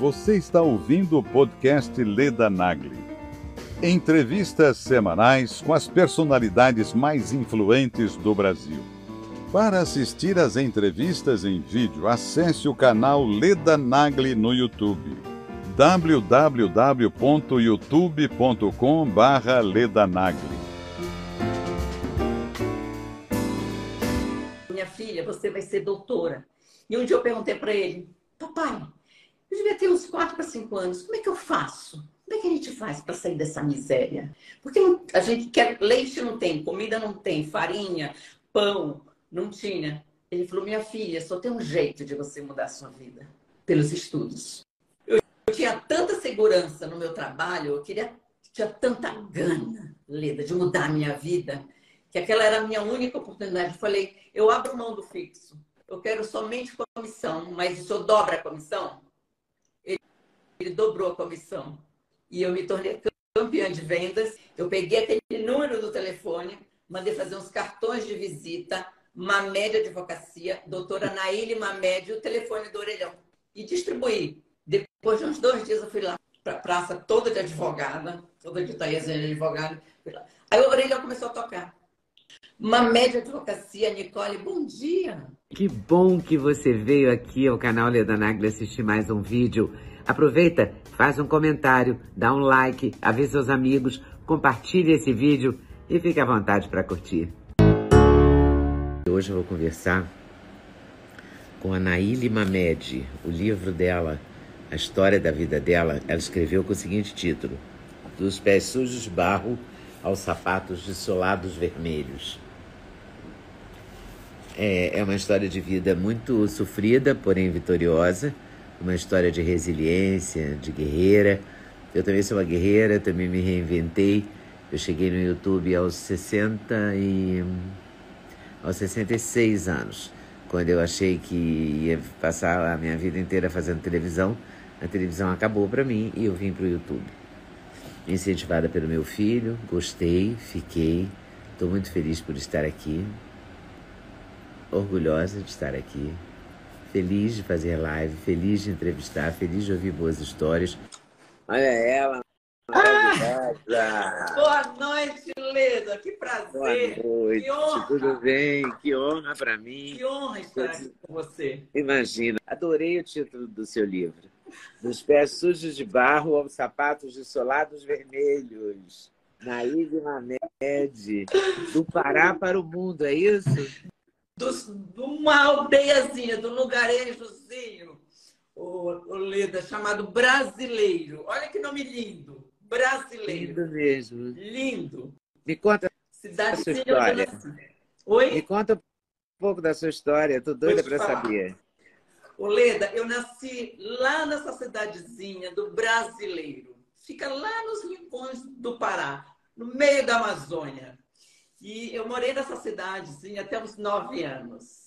Você está ouvindo o podcast Leda Nagli. Entrevistas semanais com as personalidades mais influentes do Brasil. Para assistir às entrevistas em vídeo, acesse o canal Leda Nagli no YouTube. www.youtube.com/ledanagli. Minha filha, você vai ser doutora. E um dia eu perguntei para ele, papai, eu devia ter uns 4 para 5 anos, como é que eu faço? Como é que a gente faz para sair dessa miséria? Porque a gente quer leite não tem, comida não tem, farinha, pão, não tinha. Ele falou: Minha filha, só tem um jeito de você mudar a sua vida pelos estudos. Eu, eu tinha tanta segurança no meu trabalho, eu queria, tinha tanta gana, Leda, de mudar a minha vida, que aquela era a minha única oportunidade. Eu falei: Eu abro mão do fixo. Eu quero somente comissão, mas o senhor dobra a comissão? Ele, dobrou a comissão. E eu me tornei campeã de vendas. Eu peguei aquele número do telefone, mandei fazer uns cartões de visita, Mamed Advocacia, doutora Naíli Mamed, o telefone do orelhão. E distribuí. Depois de uns dois dias, eu fui lá para a praça toda de advogada, toda de Thaís de advogada. Aí o orelhão começou a tocar. Mamed Advocacia, Nicole, bom dia. Que bom que você veio aqui ao canal Leda Nagli assistir mais um vídeo. Aproveita, faz um comentário, dá um like, avisa seus amigos, compartilhe esse vídeo e fique à vontade para curtir. Hoje eu vou conversar com a Naíli Mamed. O livro dela, a história da vida dela, ela escreveu com o seguinte título: Dos pés sujos de barro aos sapatos de solados vermelhos. É, é uma história de vida muito sofrida, porém vitoriosa, uma história de resiliência, de guerreira. Eu também sou uma guerreira, também me reinventei. Eu cheguei no YouTube aos 60 e aos 66 anos, quando eu achei que ia passar a minha vida inteira fazendo televisão. A televisão acabou para mim e eu vim para o YouTube. Incentivada pelo meu filho, gostei, fiquei, estou muito feliz por estar aqui, orgulhosa de estar aqui, feliz de fazer live, feliz de entrevistar, feliz de ouvir boas histórias. Olha ela, ah, boa noite, Leda. Que prazer. Boa noite. Que honra. Tudo bem? Que honra para mim. Que honra estar aqui com você. Imagina. Adorei o título do seu livro. Dos pés sujos de barro aos sapatos de solados vermelhos. Na Ilha Mamed. Do Pará para o mundo, é isso? Dos, de uma aldeiazinha, do lugarejozinho, o, o Leda, chamado Brasileiro. Olha que nome lindo. Brasileiro. Lindo mesmo. Lindo. Me conta Cidade sua história. Oi? Me conta um pouco da sua história. Estou doida para saber. Ô, Leda, eu nasci lá nessa cidadezinha do Brasileiro. Fica lá nos rincões do Pará, no meio da Amazônia. E eu morei nessa cidadezinha até uns nove anos.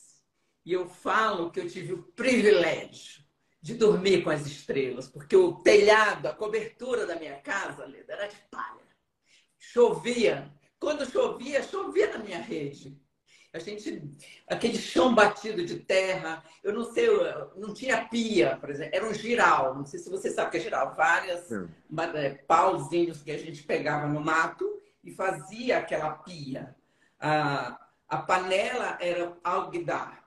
E eu falo que eu tive o privilégio de dormir com as estrelas, porque o telhado, a cobertura da minha casa, Leda, era de palha. Chovia. Quando chovia, chovia na minha rede. A gente, aquele chão batido de terra, eu não sei, não tinha pia, por exemplo, era um giral. Não sei se você sabe o que é giral, várias é, pauzinhos que a gente pegava no mato e fazia aquela pia. A, a panela era alguidar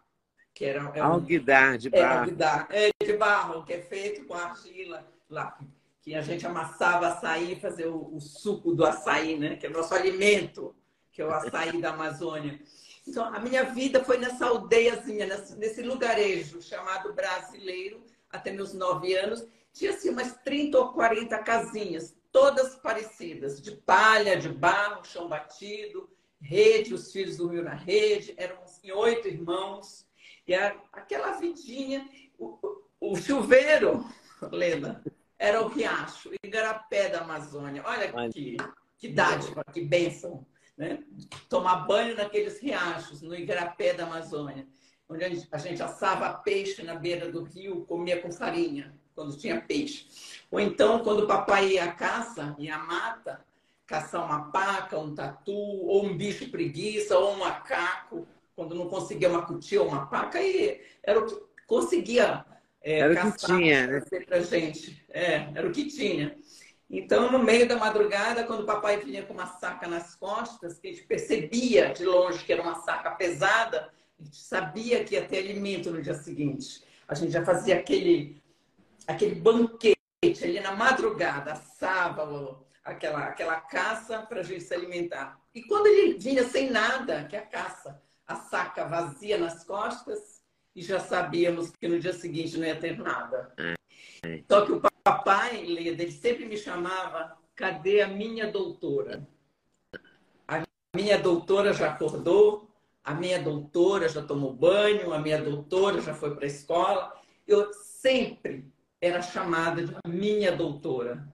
que era é um, alguidar de barro. É, alguidar, é, de barro, que é feito com argila lá, que a gente amassava açaí fazia o, o, suco do açaí, né? Que é o nosso alimento, que é o açaí da Amazônia. Então, a minha vida foi nessa aldeiazinha, nesse, nesse lugarejo chamado Brasileiro, até meus nove anos. Tinha assim umas 30 ou 40 casinhas, todas parecidas, de palha, de barro, chão batido, rede, os filhos dormiam na rede, eram assim, oito irmãos. E a, aquela vidinha, o, o, chuveiro, Lena, era o riacho, Igarapé da Amazônia. Olha que, que dádiva, que bênção. Né? Tomar banho naqueles riachos, no Igarapé da Amazônia, onde a gente, a gente assava peixe na beira do rio, comia com farinha, quando tinha peixe. Ou então, quando o papai ia à caça, ia à mata, caçar uma paca, um tatu, ou um bicho preguiça, ou um macaco, quando não conseguia uma cutia ou uma paca, e era o que conseguia é, era o que tinha, né? Pra gente. É, era o que tinha. Então, no meio da madrugada, quando o papai vinha com uma saca nas costas, que a gente percebia de longe que era uma saca pesada, a gente sabia que ia ter alimento no dia seguinte. A gente já fazia aquele, aquele banquete ali na madrugada, assava aquela, aquela caça para a gente se alimentar. E quando ele vinha sem nada, que é a caça, a saca vazia nas costas, e já sabíamos que no dia seguinte não ia ter nada. Só que o papai, Leda, ele sempre me chamava, cadê a minha doutora? A minha doutora já acordou, a minha doutora já tomou banho, a minha doutora já foi para a escola. Eu sempre era chamada de minha doutora.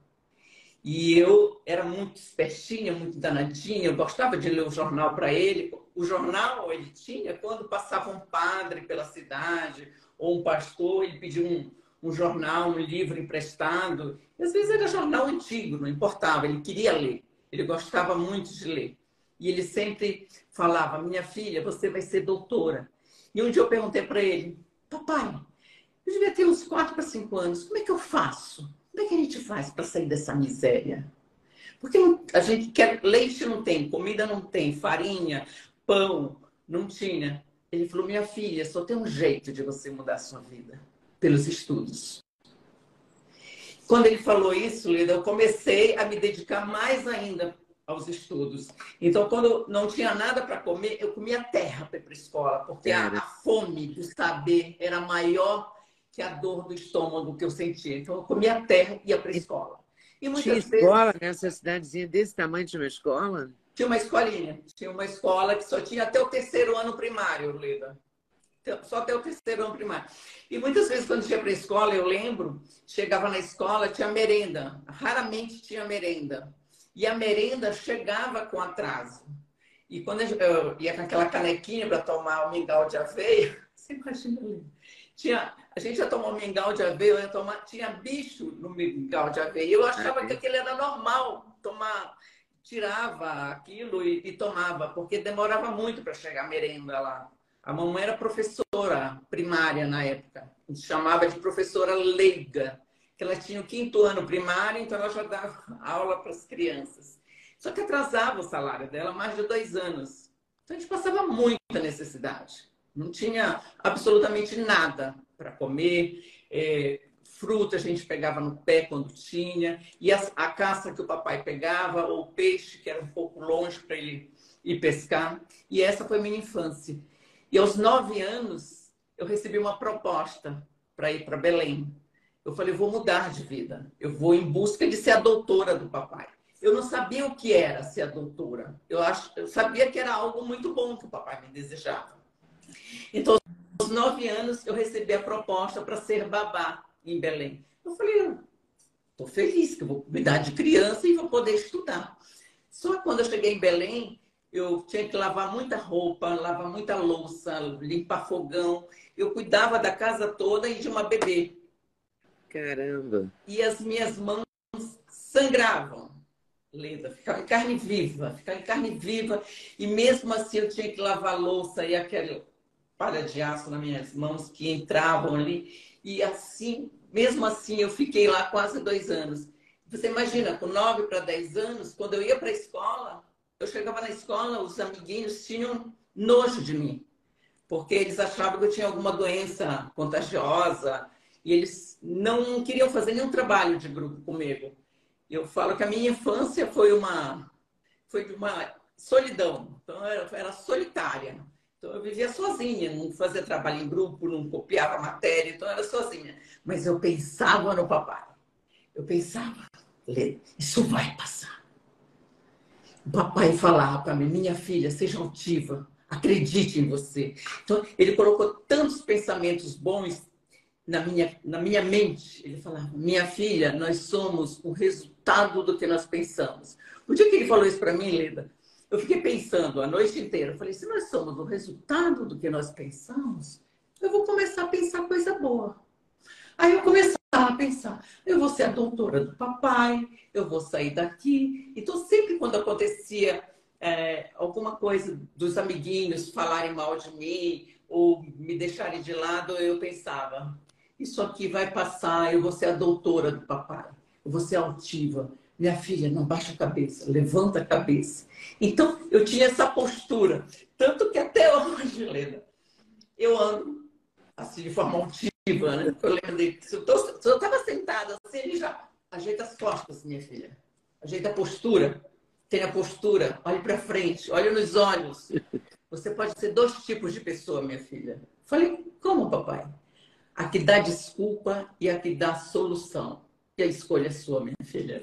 E eu era muito espertinha, muito danadinha, eu gostava de ler o jornal para ele. O jornal ele tinha quando passava um padre pela cidade ou um pastor, ele pedia um, um jornal, um livro emprestado. E às vezes era jornal antigo, não importava, ele queria ler, ele gostava muito de ler. E ele sempre falava: Minha filha, você vai ser doutora. E um dia eu perguntei para ele: Papai, eu devia ter uns 4 para 5 anos, como é que eu faço? Como é que a gente faz para sair dessa miséria? Porque a gente quer leite não tem, comida não tem, farinha, pão, não tinha. Ele falou: Minha filha, só tem um jeito de você mudar a sua vida pelos estudos. Quando ele falou isso, Lida, eu comecei a me dedicar mais ainda aos estudos. Então, quando não tinha nada para comer, eu comia terra para ir para a escola, porque a, a, fome do saber era maior que a dor do estômago que eu sentia. Então, eu comia terra e ia para a escola. E muitas tinha vezes... escola nessa cidadezinha desse tamanho, tinha uma escola? Tinha uma escolinha. Tinha uma escola que só tinha até o terceiro ano primário, Lida só até o terceiro ano primário. E muitas vezes, quando ia para a escola, eu lembro, chegava na escola, tinha merenda. Raramente tinha merenda. E a merenda chegava com atraso. E quando eu ia com aquela canequinha para tomar o mingau de aveia, você imagina ali. Tinha, a gente ia tomar mingau de aveia, ia tomar, tinha bicho no mingau de aveia. Eu achava ah, que aquilo era normal, tomar, tirava aquilo e, e tomava, porque demorava muito para chegar a merenda lá. A mamãe era professora primária na época. A gente chamava de professora leiga, que ela tinha o quinto ano primário, então ela já dava aula para as crianças. Só que atrasava o salário dela mais de dois anos. Então a gente passava muita necessidade. Não tinha absolutamente nada para comer. É, fruta a gente pegava no pé quando tinha. E a, a caça que o papai pegava, ou peixe que era um pouco longe para ele ir pescar. E essa foi minha infância. E aos nove anos, eu recebi uma proposta para ir para Belém. Eu falei, vou mudar de vida. Eu vou em busca de ser a doutora do papai. Eu não sabia o que era ser a doutora. Eu, acho, eu sabia que era algo muito bom que o papai me desejava. Então, aos nove anos, eu recebi a proposta para ser babá em Belém. Eu falei, estou feliz que eu vou cuidar de criança e vou poder estudar. Só que quando eu cheguei em Belém, eu tinha que lavar muita roupa, lavar muita louça, limpar fogão. Eu cuidava da casa toda e de uma bebê. Caramba! E as minhas mãos sangravam, Leda, ficava em carne viva, ficava em carne viva. E mesmo assim eu tinha que lavar louça e aquele palha de aço nas minhas mãos que entravam ali. E assim, mesmo assim, eu fiquei lá quase dois anos. Você imagina, com nove para dez anos, quando eu ia para a escola, eu chegava na escola, os amiguinhos tinham nojo de mim, porque eles achavam que eu tinha alguma doença contagiosa e eles não queriam fazer nenhum trabalho de grupo comigo. Eu falo que a minha infância foi uma foi de uma solidão, então eu era solitária. Então eu vivia sozinha, não fazia trabalho em grupo, não copiava matéria, então era sozinha. Mas eu pensava no papai. Eu pensava, isso vai passar o papai falava para mim, minha filha, seja altiva, acredite em você. Então, ele colocou tantos pensamentos bons na minha, na minha mente. Ele falava, minha filha, nós somos o resultado do que nós pensamos. O dia que ele falou isso para mim, Leda, eu fiquei pensando a noite inteira. Eu falei, se nós somos o resultado do que nós pensamos, eu vou começar a pensar coisa boa. Aí eu comecei a pensar, eu vou ser a doutora do papai, eu vou sair daqui. Então, sempre quando acontecia é, alguma coisa dos amiguinhos falarem mal de mim ou me deixarem de lado, eu pensava, isso aqui vai passar, eu vou ser a doutora do papai, eu vou ser altiva. Minha filha, não baixa a cabeça, levanta a cabeça. Então, eu tinha essa postura. Tanto que até hoje, Helena, eu ando assim de forma altiva, né? Eu lembro dele. Se eu estava sentada assim, ele já ajeita as costas, minha filha. Ajeita a postura. Tenha postura, olhe para frente, olhe nos olhos. Você pode ser dois tipos de pessoa, minha filha. Falei, como, papai? A que dá desculpa e a que dá solução. E a escolha é sua, minha filha.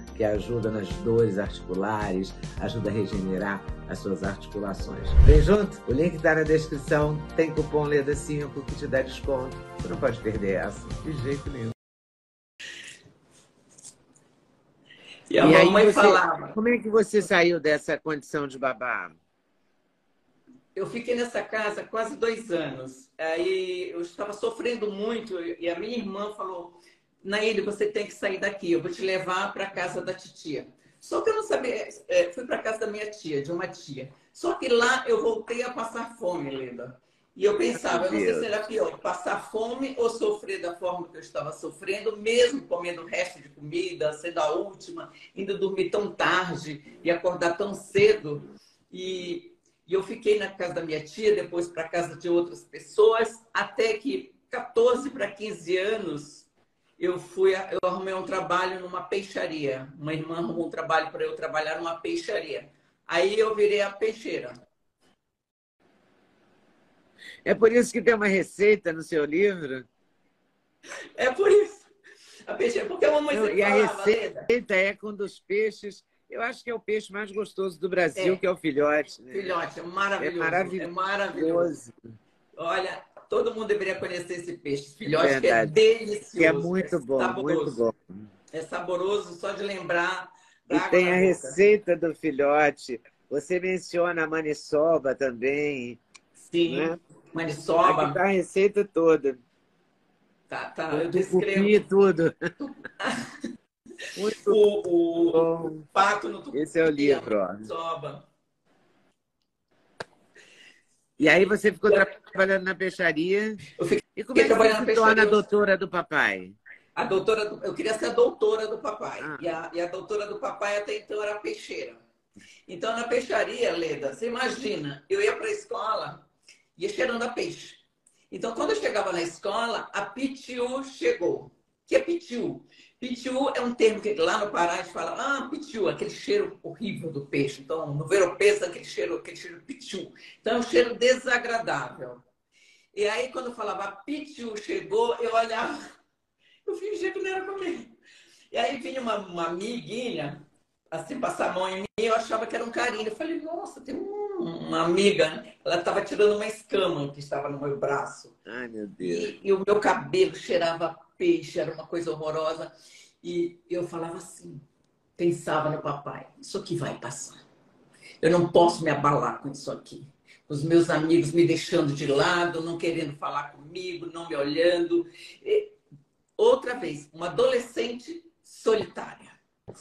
que ajuda nas dores articulares, ajuda a regenerar as suas articulações. Vem junto? O link está na descrição. Tem cupom LEDA5 que te dá desconto. Você não pode perder essa, de jeito nenhum. E a e mamãe você, falava. Como é que você saiu dessa condição de babá? Eu fiquei nessa casa quase dois anos. Aí eu estava sofrendo muito e a minha irmã falou: Naíde, você tem que sair daqui, eu vou te levar para casa da titia. Só que eu não sabia, é, fui para casa da minha tia, de uma tia. Só que lá eu voltei a passar fome, Leda. E eu pensava, eu não sei se era pior, passar fome ou sofrer da forma que eu estava sofrendo, mesmo comendo o resto de comida, sendo a última, indo dormir tão tarde e acordar tão cedo. E, e eu fiquei na casa da minha tia, depois para casa de outras pessoas, até que 14 para 15 anos eu fui, eu arrumei um trabalho numa peixaria. Uma irmã arrumou um trabalho para eu trabalhar numa peixaria. Aí eu virei a peixeira. É por isso que tem uma receita no seu livro? É por isso. A peixeira, porque a mamãe sempre E a falava, receita Leda. é com dos peixes. Eu acho que é o peixe mais gostoso do Brasil, é. que é o filhote. Né? Filhote, é maravilhoso. É maravilhoso. É maravilhoso. Olha, Todo mundo deveria conhecer esse peixe. Filhote que é delicioso. Que é muito bom, é muito bom. É saboroso só de lembrar. E tem a boca. receita do filhote. Você menciona a maniçoba também. Sim, né? maniçoba. Aqui tá a receita toda. Tá, tá. Eu descrevo. tudo. muito o, o, o pato no tucupi. Esse é o livro, ó. Maniçoba. E aí você ficou trabalhando na peixaria. Eu fiquei e como é que você se torna a doutora do papai? A doutora do... Eu queria ser a doutora do papai. Ah. E, a, e a doutora do papai até então era peixeira. Então, na peixaria, Leda, você imagina, eu ia para a escola, ia cheirando a peixe. Então, quando eu chegava na escola, a pitiu chegou. Que é pitiu? Pitiu é um termo que lá no Pará a gente fala, ah, pitiu, aquele cheiro horrível do peixe. Então, no veropeça, aquele cheiro, aquele cheiro pitiu. Então, é um cheiro desagradável. E aí, quando eu falava pitiu chegou, eu olhava, eu fingia que não era comigo. E aí vinha uma, uma amiguinha, assim, passar a mão em mim, eu achava que era um carinho. Eu falei, nossa, tem uma amiga, né? ela estava tirando uma escama que estava no meu braço. Ai, meu Deus. E, e o meu cabelo cheirava peixe, era uma coisa horrorosa. E eu falava assim, pensava no papai, isso aqui vai passar. Eu não posso me abalar com isso aqui. Os meus amigos me deixando de lado, não querendo falar comigo, não me olhando. E, outra vez, uma adolescente solitária,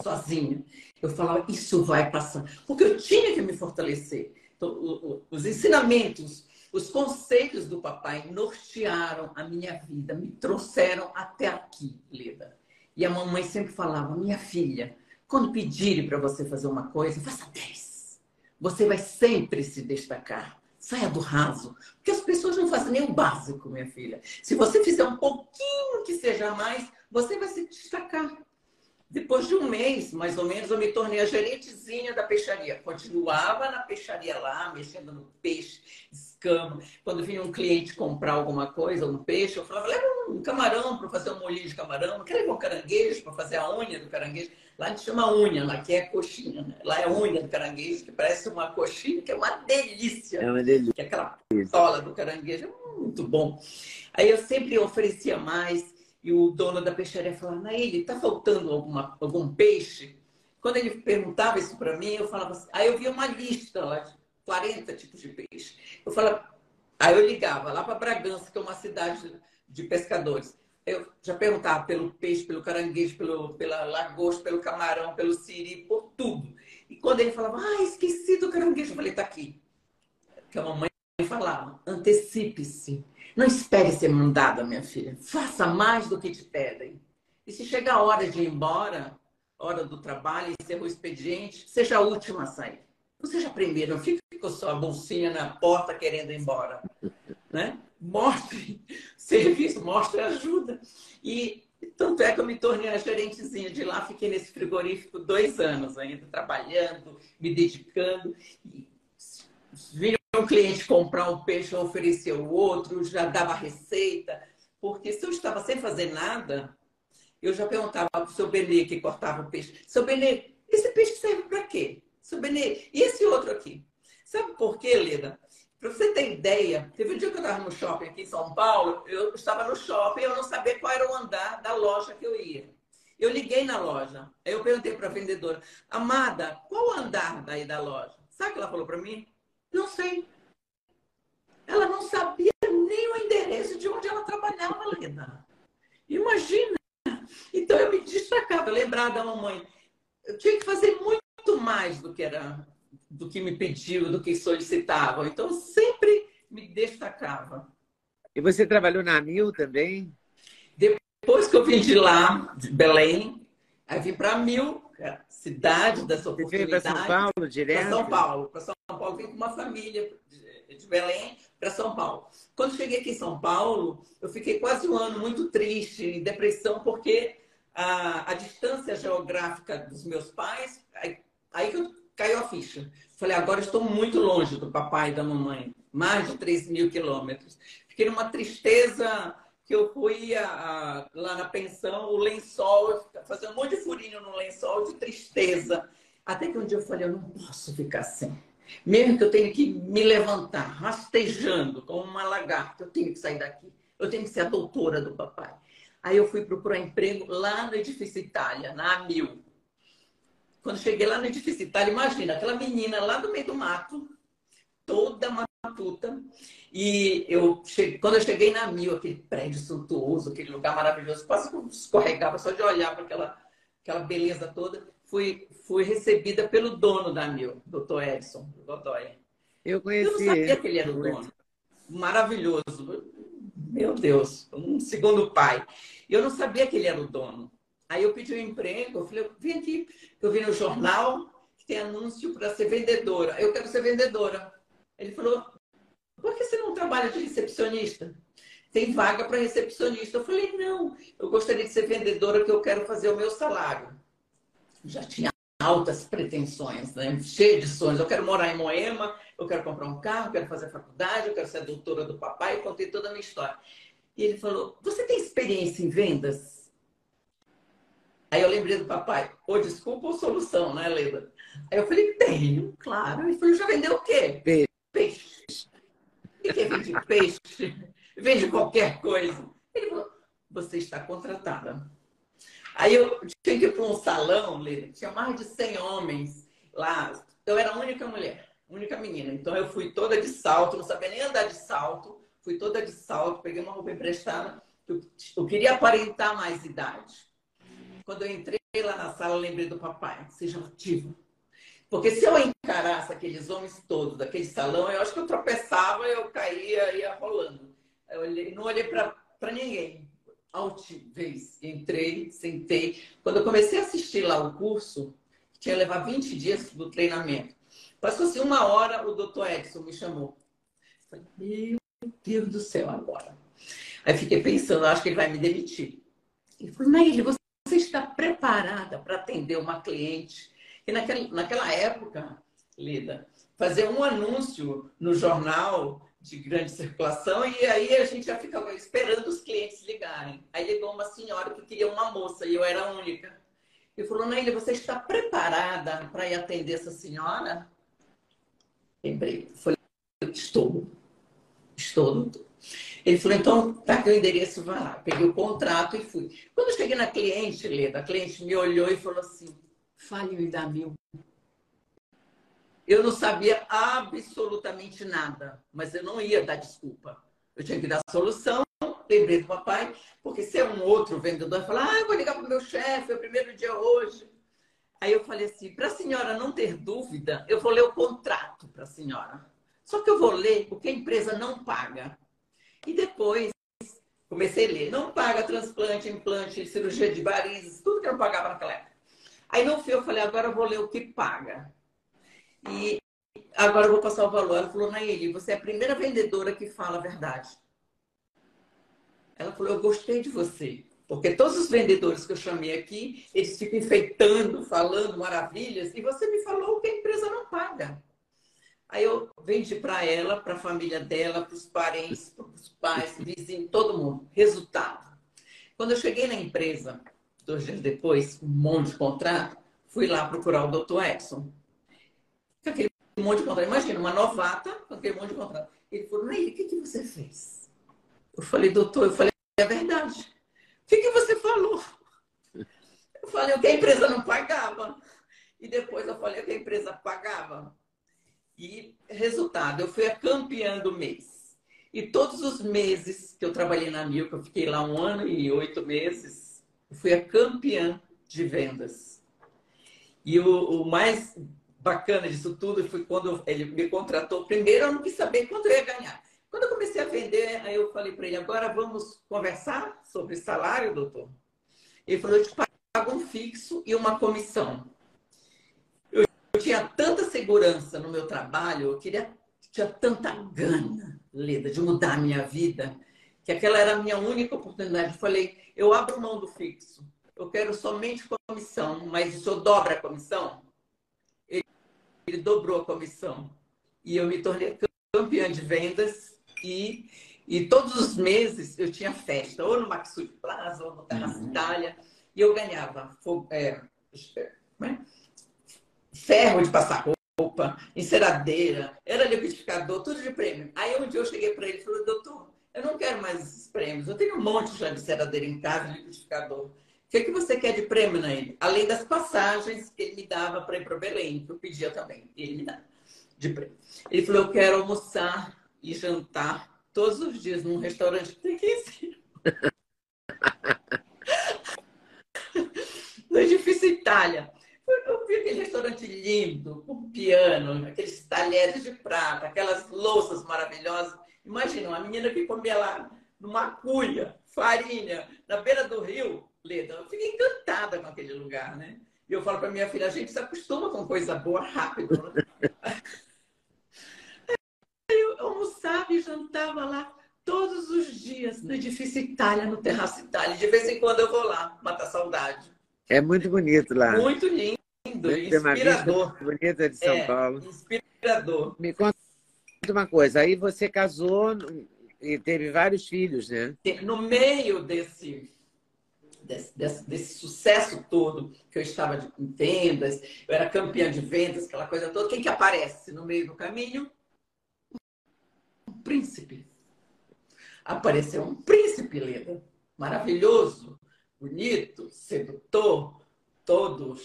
sozinha. Eu falava, isso vai passar. Porque eu tinha que me fortalecer. Então, os ensinamentos os conselhos do papai nortearam a minha vida, me trouxeram até aqui, Leda. E a mamãe sempre falava: minha filha, quando pedirem para você fazer uma coisa, faça 10. Você vai sempre se destacar. Saia do raso. Porque as pessoas não fazem nem o básico, minha filha. Se você fizer um pouquinho que seja mais, você vai se destacar. Depois de um mês, mais ou menos, eu me tornei a gerentezinha da peixaria. Continuava na peixaria lá, mexendo no peixe, Quando vinha um cliente comprar alguma coisa, um peixe, eu falava, leva um camarão para fazer um molhinho de camarão. Quer levar um caranguejo para fazer a unha do caranguejo? Lá a gente chama unha, lá que é coxinha. Né? Lá é unha do caranguejo, que parece uma coxinha, que é uma delícia. É uma delícia. Que é aquela pistola do caranguejo. É muito bom. Aí eu sempre oferecia mais e o dono da peixaria falou, Naíli, tá faltando alguma, algum peixe? quando ele perguntava isso para mim, eu falava assim, aí eu via uma lista lá de 40 tipos de peixe. Eu falava, aí eu ligava lá para Bragança, que é uma cidade de pescadores. Eu já perguntava pelo peixe, pelo caranguejo, pelo, pela lagosta, pelo camarão, pelo siri, por tudo. E quando ele falava, ah, esqueci do caranguejo, eu falei, tá aqui. Que a mamãe falava, antecipe-se. Não espere ser mandada, minha filha. Faça mais do que te pedem. E se chegar a hora de ir embora, hora do trabalho, encerrou o expediente, seja a última a sair. Não seja a primeira, não fique com sua bolsinha na porta querendo ir embora. Né? Mostre serviço, mostre ajuda. E tanto é que eu me tornei a gerentezinha de lá, fiquei nesse frigorífico dois anos ainda, trabalhando, me dedicando. E vinha um cliente comprar um peixe, eu oferecia o outro, já dava receita. Porque se eu estava sem fazer nada, eu já perguntava para o seu Benê que cortava o peixe: Seu Benê, esse peixe serve para quê? Seu e esse outro aqui? Sabe por quê, Leda? Para você ter ideia, teve um dia que eu estava no shopping aqui em São Paulo, eu estava no shopping eu não sabia qual era o andar da loja que eu ia. Eu liguei na loja, aí eu perguntei para a vendedora, Amada, qual o andar daí da loja? Sabe o que ela falou para mim? Não sei. Ela não sabia nem o endereço de onde ela trabalhava, Leda. Imagina! Então eu me destacava, lembrar da mamãe. Eu tinha que fazer muito mais do que era, do que me pediu, do que solicitavam. Então eu sempre me destacava. E você trabalhou na Mil também? Depois que eu vim de lá, de Belém, aí vim para Mil, é cidade das oportunidades. Você veio para São Paulo direto? Para São Paulo. Para São Paulo, vim com uma família de Belém para São Paulo. Quando cheguei aqui em São Paulo, eu fiquei quase um ano muito triste, em depressão, porque a, a distância geográfica dos meus pais, aí, que eu caiu a ficha. Falei, agora estou muito longe do papai e da mamãe, mais de 3 mil quilômetros. Fiquei numa tristeza que eu fui a, lá na pensão, o lençol, fazer um monte de furinho no lençol de tristeza. Até que um dia eu falei, eu não posso ficar assim. Mesmo que eu tenha que me levantar, rastejando como uma lagarta, eu tenho que sair daqui. Eu tenho que ser a doutora do papai. Aí eu fui procurar emprego lá no Edifício Itália, na Amil. Quando cheguei lá no Edifício Itália, imagina, aquela menina lá do meio do mato, toda matuta. E eu cheguei, quando eu cheguei na Amil, aquele prédio suntuoso, aquele lugar maravilhoso, quase que eu escorregava só de olhar para aquela, aquela beleza toda fui, fui recebida pelo dono da Mil, doutor Edson Godoy. Eu conheci. Eu não sabia que ele era o dono. Maravilhoso. Meu Deus, um segundo pai. Eu não sabia que ele era o dono. Aí eu pedi um emprego, eu falei, vem aqui, eu vi no jornal que tem anúncio para ser vendedora. Eu quero ser vendedora. Ele falou, por que você não trabalha de recepcionista? Tem vaga para recepcionista. Eu falei, não, eu gostaria de ser vendedora, que eu quero fazer o meu salário já tinha altas pretensões, né? cheio de sonhos. Eu quero morar em Moema, eu quero comprar um carro, eu quero fazer faculdade, eu quero ser doutora do papai. Eu contei toda a minha história. E ele falou: Você tem experiência em vendas? Aí eu lembrei do papai: Ou desculpa ou solução, né, Leda? Aí eu falei: Tenho, claro. Ele falou: Já vendeu o quê? Peixe. Peixe. E quem vende peixe? Vende qualquer coisa. Ele falou: Você está contratada. Aí eu tinha que ir para um salão, tinha mais de 100 homens lá. Eu era a única mulher, única menina. Então eu fui toda de salto, não sabia nem andar de salto. Fui toda de salto, peguei uma roupa emprestada. Eu, eu queria aparentar mais idade. Quando eu entrei lá na sala, eu lembrei do papai, seja ativo. Porque se eu encarasse aqueles homens todos daquele salão, eu acho que eu tropeçava, eu caía, ia rolando. Eu olhei, não olhei para ninguém altivez. Entrei, sentei. Quando eu comecei a assistir lá o curso, tinha levar 20 dias do treinamento. Passou assim uma hora, o doutor Edson me chamou. Falei, meu Deus do céu, agora. Aí fiquei pensando, acho que ele vai me demitir. Ele falou, Naíli, você preparada para atender uma cliente? E naquela, naquela época, Lida, fazer um anúncio no jornal de grande circulação e aí a gente já ficava esperando os clientes ligarem. Aí ligou uma senhora que queria uma moça e eu era a única. E falou, Naília, você está preparada para ir atender essa senhora? Lembrei. Falei, estou. Estou. Ele falou, então, tá aqui o endereço, vai lá. Peguei o contrato e fui. Quando eu cheguei na cliente, Leda, a cliente me olhou e falou assim, fale me dá mil. Eu não sabia absolutamente nada, mas eu não ia dar desculpa. Eu tinha que dar solução. Lembrei do papai, porque se é um outro vendedor falar, ah, eu vou ligar para o meu chefe, é o primeiro dia hoje. Aí eu falei assim, para a senhora não ter dúvida, eu vou ler o contrato para a senhora. Só que eu vou ler o que a empresa não paga. E depois comecei a ler, não paga transplante, implante, cirurgia de varizes, tudo que eu não pagava naquela época. Aí no fim eu falei, agora eu vou ler o que paga. E agora eu vou passar o valor. Ela falou, Naeli, você é a primeira vendedora que fala a verdade. Ela falou, eu gostei de você. Porque todos os vendedores que eu chamei aqui, eles ficam enfeitando, falando maravilhas, e você me falou que a empresa não paga. Aí eu vendi para ela, para a família dela, para os parentes, para os pais, vizinhos, todo mundo. Resultado. Quando eu cheguei na empresa, dois dias depois, um monte de contrato, fui lá procurar o doutor Edson. Com aquele monte de contrato. Imagina, uma novata com aquele monte de contrato. Ele falou, Nair, o que, que você fez? Eu falei, doutor, eu falei, é verdade. O que, que você falou? Eu falei o que a empresa não pagava. E depois eu falei o que a empresa pagava. E resultado, eu fui a campeã do mês. E todos os meses que eu trabalhei na Milka, eu fiquei lá um ano e oito meses, eu fui a campeã de vendas. E o, o, mais bacana disso tudo foi quando ele me contratou. Primeiro, eu não quis saber quanto eu ia ganhar. Quando eu comecei a vender, aí eu falei para ele: agora vamos conversar sobre salário, doutor? Ele falou: eu te pago um fixo e uma comissão. Eu, tinha tanta segurança no meu trabalho, eu queria, tinha tanta gana, Leda, de mudar a minha vida, que aquela era a minha única oportunidade. Eu falei: eu abro mão do fixo. Eu quero somente comissão, mas o senhor dobra a comissão? Ele, ele dobrou a comissão. E eu me tornei campeã de vendas e, e todos os meses eu tinha festa, ou no Maxud Plaza, ou no Terraça uhum. Itália, e eu ganhava é, é, ferro de passar roupa, enceradeira, era liquidificador, tudo de prêmio. Aí um dia eu cheguei para ele e falei, doutor, eu não quero mais esses prêmios. Eu tenho um monte já de ceradeira em casa, liquidificador. O que, é que você quer de prêmio nele? Além das passagens que ele me dava para ir para Belém, que eu pedia também. Ele me dá de prêmio. Ele falou: Eu quero almoçar e jantar todos os dias num restaurante que tem aqui em no edifício Itália. Eu vi aquele restaurante lindo, com piano, aqueles talheres de prata, aquelas louças maravilhosas. Imagina, uma menina que comia lá numa cuia, farinha, na beira do rio, Leda. Eu fiquei encantada com aquele lugar, né? E eu falo para minha filha, a gente se acostuma com coisa boa rápido. Né? eu almoçava e jantava lá todos os dias no edifício Itália, no Terraço Itália. De vez em quando eu vou lá, matar saudade. É muito bonito lá. Muito lindo, inspirador. bonita de São é, Paulo. Inspirador. Me conta uma coisa, aí você casou e teve vários filhos, né? No meio desse, desse, desse, desse sucesso todo, que eu estava em vendas, eu era campeã de vendas, aquela coisa toda, quem que aparece no meio do caminho? Um príncipe. Apareceu um príncipe, Leda. Maravilhoso, bonito, sedutor, todo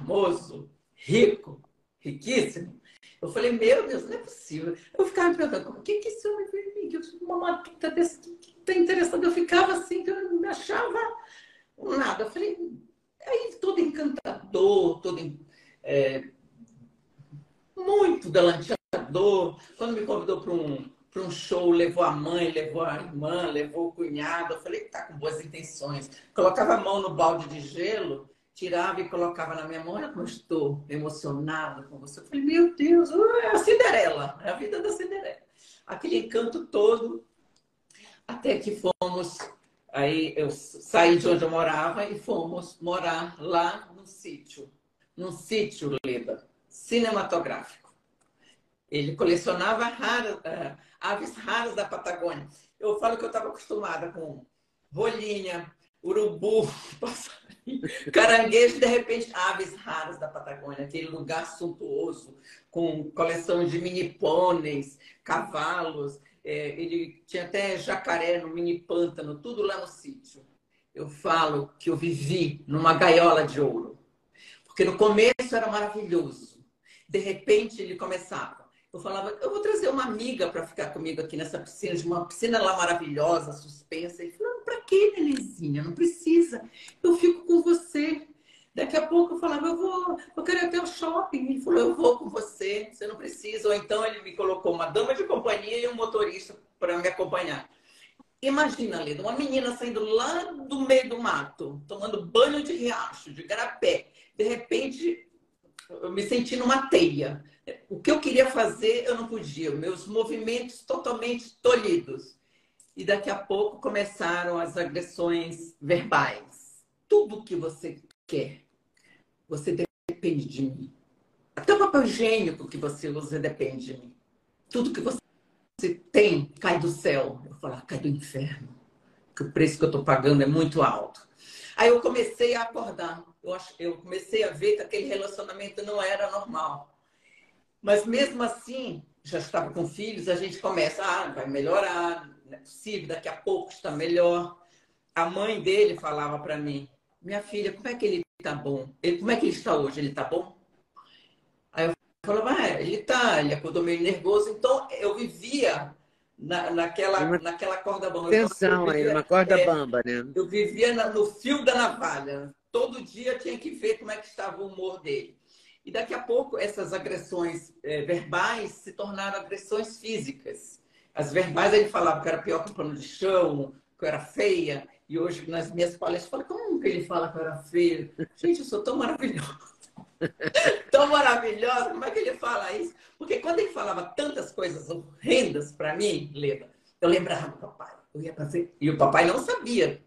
charmoso, rico, riquíssimo. Eu falei, meu Deus, não é possível. Eu ficava me perguntando, o que, que esse homem veio em mim? Uma matuta desse que tá interessante. Eu ficava assim, que eu não me achava nada. Eu falei, aí todo encantador, todo é, muito galanteador. Quando me convidou para um, para um show, levou a mãe, levou a irmã, levou o cunhado. Eu falei, tá com boas intenções. Colocava a mão no balde de gelo tirava e colocava na olha como estou emocionada com você. Eu falei, meu Deus, uh, é a Cinderela, é a vida da Cinderela. Aquele encanto todo, até que fomos, aí eu saí de onde eu morava e fomos morar lá no sítio, num sítio, Leda, cinematográfico. Ele colecionava raras, uh, aves raras da Patagônia. Eu falo que eu estava acostumada com rolinha, urubu, passarinho, caranguejo, de repente, aves raras da Patagônia, aquele lugar suntuoso, com coleção de mini pôneis, cavalos, é, ele tinha até jacaré no mini pântano, tudo lá no sítio. Eu falo que eu vivi numa gaiola de ouro. Porque no começo era maravilhoso. De repente ele começava. Eu falava, eu vou trazer uma amiga para ficar comigo aqui nessa piscina, de uma piscina lá maravilhosa, suspensa. Ele falou, para que, Nenezinha? Não precisa. Eu fico com você. Daqui a pouco eu falava, eu vou, eu quero ir até o shopping. Ele falou, eu vou com você, você não precisa. Ou então ele me colocou uma dama de companhia e um motorista para me acompanhar. Imagina, Lida, uma menina saindo lá do meio do mato, tomando banho de riacho, de garapé. De repente, eu me senti numa teia. O que eu queria fazer, eu não podia. Meus movimentos totalmente tolhidos. E daqui a pouco começaram as agressões verbais. Tudo que você quer, você depende de mim. Até o papel higiênico que você usa depende de mim. Tudo que você tem, cai do céu. Eu falo, ah, cai do inferno. Que o preço que eu estou pagando é muito alto. Aí eu comecei a acordar. Eu, ach... eu comecei a ver que aquele relacionamento não era normal. Mas mesmo assim, já estava com filhos, a gente começa, ah, vai melhorar, não é possível, daqui a pouco está melhor. A mãe dele falava para mim, minha filha, como é que ele está bom? Ele, como é que ele está hoje? Ele está bom? Aí eu falava, ah, ele tá, ele acordou meio nervoso. Então, eu vivia na, naquela, uma naquela corda bamba. Tensão aí, uma corda é, bamba, né? Eu vivia na, no fio da navalha. Todo dia tinha que ver como é que estava o humor dele. E daqui a pouco, essas agressões é, verbais se tornaram agressões físicas. As verbais, ele falava que era pior que o pano de chão, que eu era feia. E hoje, nas minhas palestras, falo, como que ele fala que eu era feia? Gente, eu sou tão maravilhosa. tão maravilhosa. Como é que ele fala isso? Porque quando ele falava tantas coisas horrendas para mim, Leda, eu lembrava do papai. Eu ia fazer... E o papai não sabia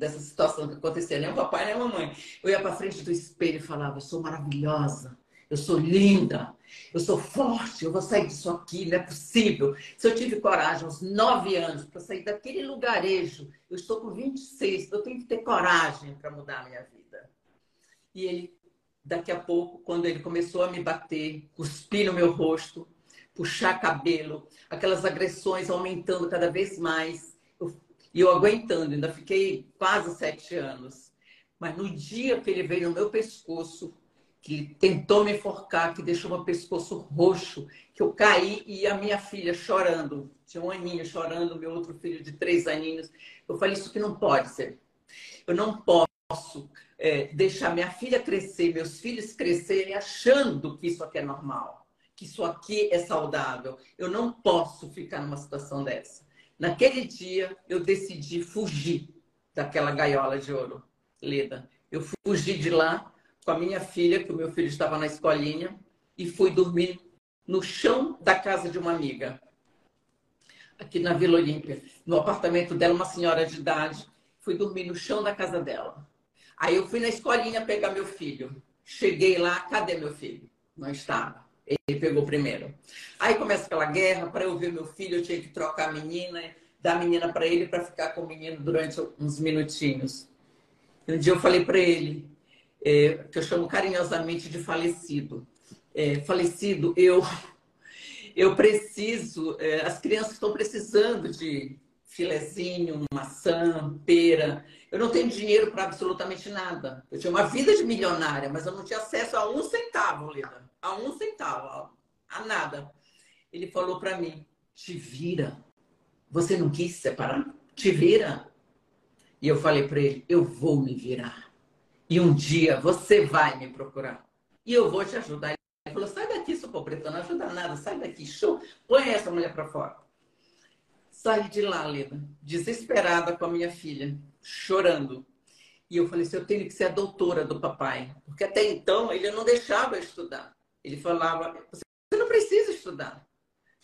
dessa situação que acontecia, nem o papai nem a mamãe. Eu ia para frente do espelho e falava: Eu sou maravilhosa, eu sou linda, eu sou forte, eu vou sair disso aqui, não é possível. Se eu tive coragem aos nove anos para sair daquele lugarejo, eu estou com 26, eu tenho que ter coragem para mudar a minha vida. E ele daqui a pouco, quando ele começou a me bater, cuspir no meu rosto, puxar cabelo, aquelas agressões aumentando cada vez mais, e eu aguentando, ainda fiquei quase sete anos. Mas no dia que ele veio no meu pescoço, que tentou me enforcar, que deixou meu pescoço roxo, que eu caí e a minha filha chorando, tinha um aninho chorando, meu outro filho de três aninhos. Eu falei, isso que não pode ser. Eu não posso é, deixar minha filha crescer, meus filhos crescerem achando que isso aqui é normal, que isso aqui é saudável. Eu não posso ficar numa situação dessa. Naquele dia, eu decidi fugir daquela gaiola de ouro, Leda. Eu fugi de lá com a minha filha, que o meu filho estava na escolinha, e fui dormir no chão da casa de uma amiga, aqui na Vila Olímpia, no apartamento dela, uma senhora de idade. Fui dormir no chão da casa dela. Aí eu fui na escolinha pegar meu filho. Cheguei lá, cadê meu filho? Não estava. Ele pegou primeiro. Aí começa aquela guerra, para eu ver meu filho, eu tinha que trocar a menina, dar a menina para ele para ficar com o menino durante uns minutinhos. Um dia eu falei para ele, é, que eu chamo carinhosamente de falecido. É, falecido, eu eu preciso, é, as crianças estão precisando de filezinho, maçã, pera. Eu não tenho dinheiro para absolutamente nada. Eu tinha uma vida de milionária, mas eu não tinha acesso a um centavo, Lida. A um centavo, a nada. Ele falou para mim: te vira. Você não quis separar? Te vira. E eu falei para ele: eu vou me virar. E um dia você vai me procurar. E eu vou te ajudar. Ele falou: sai daqui, sou pobretão, não ajuda nada, sai daqui, show. Põe essa mulher para fora. Saí de lá, Leda, desesperada com a minha filha chorando. E eu falei assim, eu tenho que ser a doutora do papai. Porque até então ele não deixava eu estudar. Ele falava, você não precisa estudar.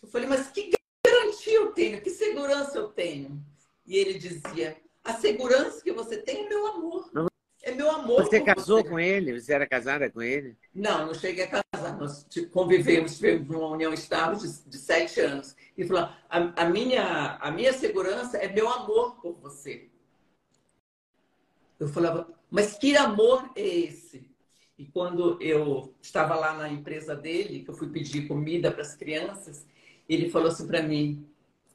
Eu falei, mas que garantia eu tenho? Que segurança eu tenho? E ele dizia, a segurança que você tem é meu amor. É meu amor. Você casou você. com ele? Você era casada com ele? Não, não cheguei a casar. Nós convivemos, tivemos uma união estável de, de sete anos. E falou: a, a, minha, a minha segurança é meu amor por você. Eu falava, mas que amor é esse? E quando eu estava lá na empresa dele, que eu fui pedir comida para as crianças, ele falou assim para mim,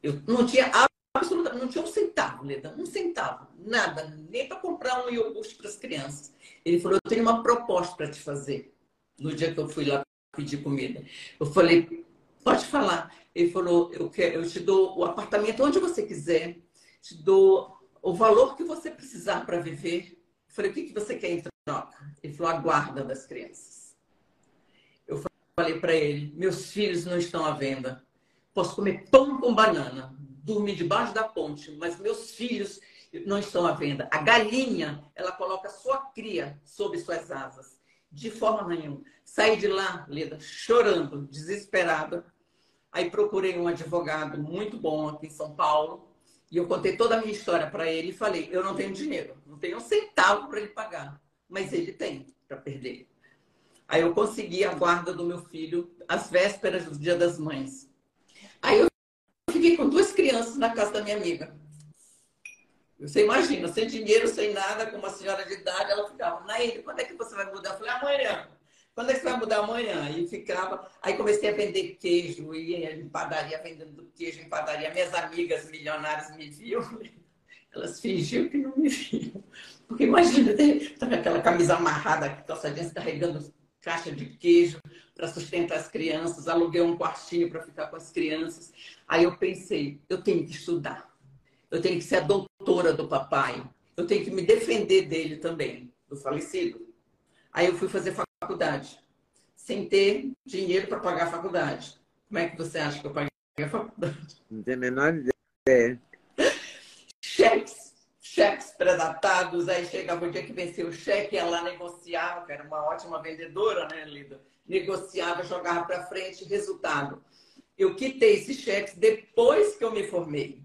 eu não tinha absoluta, nunca, não tinha um centavo, Leda, um centavo, nada, nem para comprar um iogurte para as crianças. Ele falou: Eu tenho uma proposta para te fazer. No dia que eu fui lá pedir comida, eu falei: Pode falar. Ele falou: Eu, quero, eu te dou o apartamento onde você quiser, te dou o valor que você precisar para viver. Eu falei: O que, que você quer em troca? Ele falou: A guarda das crianças. Eu falei para ele: Meus filhos não estão à venda. Posso comer pão com banana, dormir debaixo da ponte, mas meus filhos não estão à venda. A galinha, ela coloca sua cria sob suas asas. De forma nenhuma. Saí de lá, Leda, chorando, desesperada. Aí procurei um advogado muito bom aqui em São Paulo. E eu contei toda a minha história para ele e falei: eu não tenho dinheiro, não tenho um centavo para ele pagar, mas ele tem para perder. Aí eu consegui a guarda do meu filho às vésperas do Dia das Mães. Aí eu fiquei com duas crianças na casa da minha amiga. Você imagina, sem dinheiro, sem nada, com uma senhora de idade, ela ficava, Naíde, quando é que você vai mudar? Eu falei, amanhã. Quando é que vai mudar amanhã? E ficava. Aí comecei a vender queijo, ia em padaria vendendo queijo em padaria. Minhas amigas milionárias me viam, elas fingiam que não me viam. Porque imagina, estava aquela camisa amarrada, calça carregando caixa de queijo para sustentar as crianças, aluguei um quartinho para ficar com as crianças. Aí eu pensei, eu tenho que estudar. Eu tenho que ser a doutora do papai. Eu tenho que me defender dele também, do falecido. Aí eu fui fazer faculdade, sem ter dinheiro para pagar a faculdade. Como é que você acha que eu paguei a faculdade? Não tem a menor ideia. Cheques, cheques predatados. Aí chegava o dia que venceu o cheque, ela negociava, que era uma ótima vendedora, né, Lida? Negociava, jogava para frente, resultado. Eu quitei esses cheques depois que eu me formei.